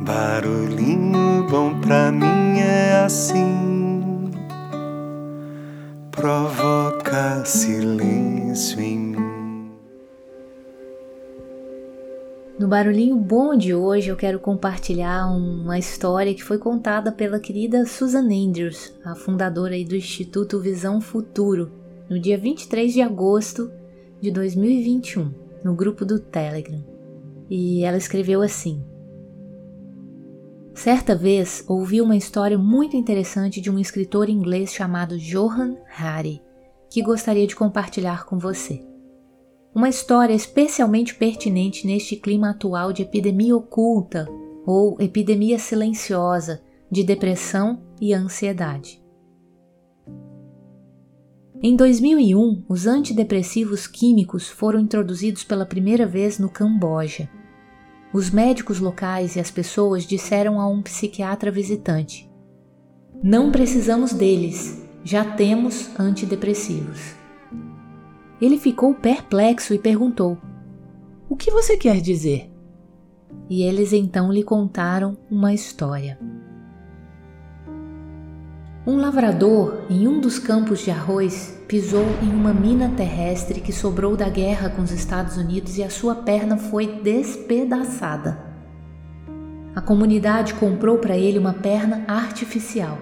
Barulhinho bom pra mim é assim, provoca silêncio em mim. No Barulhinho Bom de hoje eu quero compartilhar uma história que foi contada pela querida Susan Andrews, a fundadora do Instituto Visão Futuro, no dia 23 de agosto de 2021, no grupo do Telegram. E ela escreveu assim: Certa vez ouvi uma história muito interessante de um escritor inglês chamado Johan Hari, que gostaria de compartilhar com você. Uma história especialmente pertinente neste clima atual de epidemia oculta ou epidemia silenciosa de depressão e ansiedade. Em 2001, os antidepressivos químicos foram introduzidos pela primeira vez no Camboja os médicos locais e as pessoas disseram a um psiquiatra visitante: Não precisamos deles, já temos antidepressivos. Ele ficou perplexo e perguntou: O que você quer dizer? E eles então lhe contaram uma história. Um lavrador, em um dos campos de arroz, pisou em uma mina terrestre que sobrou da guerra com os Estados Unidos e a sua perna foi despedaçada. A comunidade comprou para ele uma perna artificial,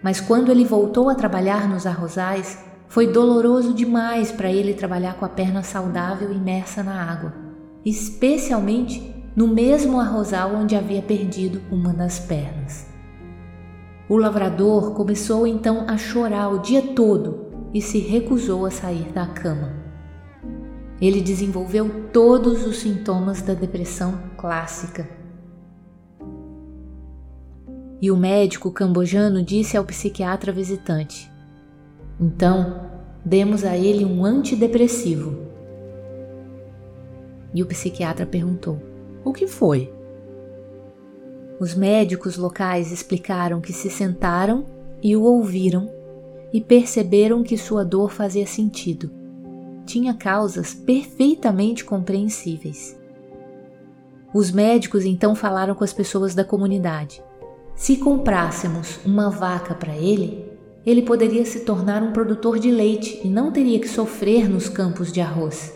mas quando ele voltou a trabalhar nos arrozais, foi doloroso demais para ele trabalhar com a perna saudável imersa na água, especialmente no mesmo arrozal onde havia perdido uma das pernas. O lavrador começou então a chorar o dia todo e se recusou a sair da cama. Ele desenvolveu todos os sintomas da depressão clássica. E o médico cambojano disse ao psiquiatra visitante: Então, demos a ele um antidepressivo. E o psiquiatra perguntou: O que foi? Os médicos locais explicaram que se sentaram e o ouviram e perceberam que sua dor fazia sentido. Tinha causas perfeitamente compreensíveis. Os médicos então falaram com as pessoas da comunidade. Se comprássemos uma vaca para ele, ele poderia se tornar um produtor de leite e não teria que sofrer nos campos de arroz.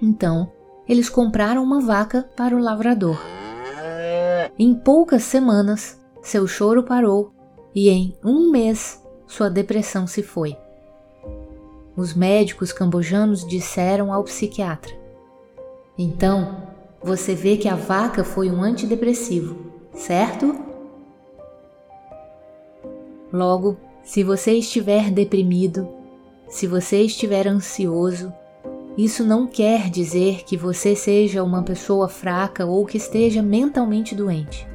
Então, eles compraram uma vaca para o lavrador. Em poucas semanas, seu choro parou e em um mês sua depressão se foi. Os médicos cambojanos disseram ao psiquiatra: Então, você vê que a vaca foi um antidepressivo, certo? Logo, se você estiver deprimido, se você estiver ansioso, isso não quer dizer que você seja uma pessoa fraca ou que esteja mentalmente doente.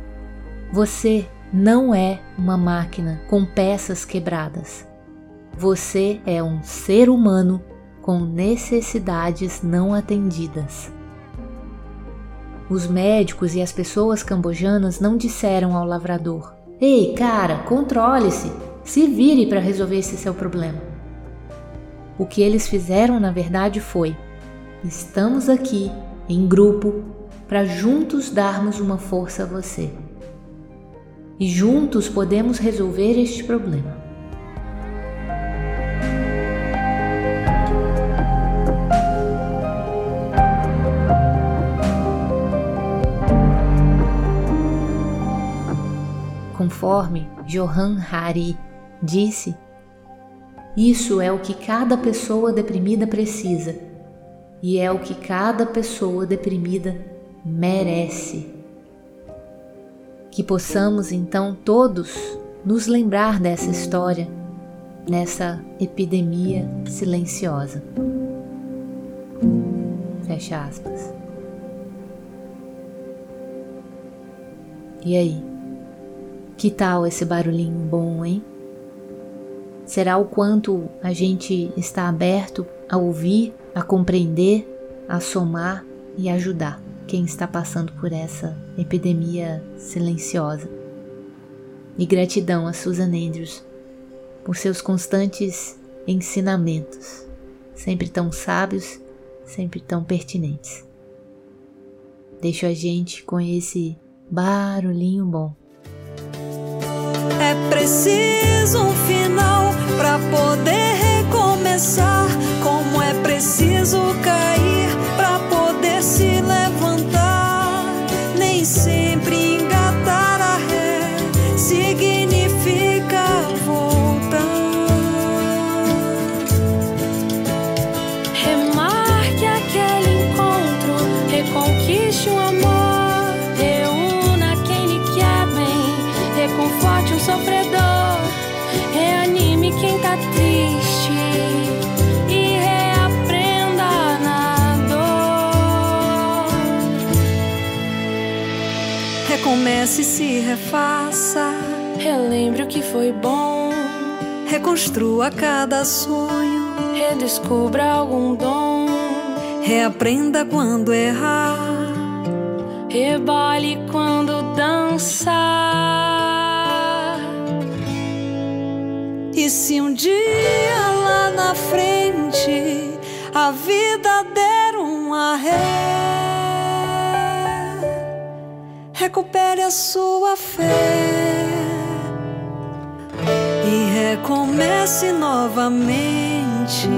Você não é uma máquina com peças quebradas. Você é um ser humano com necessidades não atendidas. Os médicos e as pessoas cambojanas não disseram ao lavrador: Ei, cara, controle-se, se vire para resolver esse seu problema. O que eles fizeram, na verdade, foi: estamos aqui, em grupo, para juntos darmos uma força a você. E juntos podemos resolver este problema. Conforme Johan Hari disse, isso é o que cada pessoa deprimida precisa e é o que cada pessoa deprimida merece. Que possamos então todos nos lembrar dessa história, nessa epidemia silenciosa. Fecha aspas. E aí? Que tal esse barulhinho bom, hein? Será o quanto a gente está aberto a ouvir, a compreender, a somar e ajudar quem está passando por essa epidemia silenciosa. E gratidão a Susan Andrews por seus constantes ensinamentos, sempre tão sábios, sempre tão pertinentes. Deixo a gente com esse Barulhinho bom. É preciso um final para poder recomeçar, como é preciso Recomece e se refaça, Relembre o que foi bom, reconstrua cada sonho, redescubra algum dom, reaprenda quando errar. rebole quando dançar. E se um dia lá na frente a vida der um arré, recupere a sua fé e recomece novamente.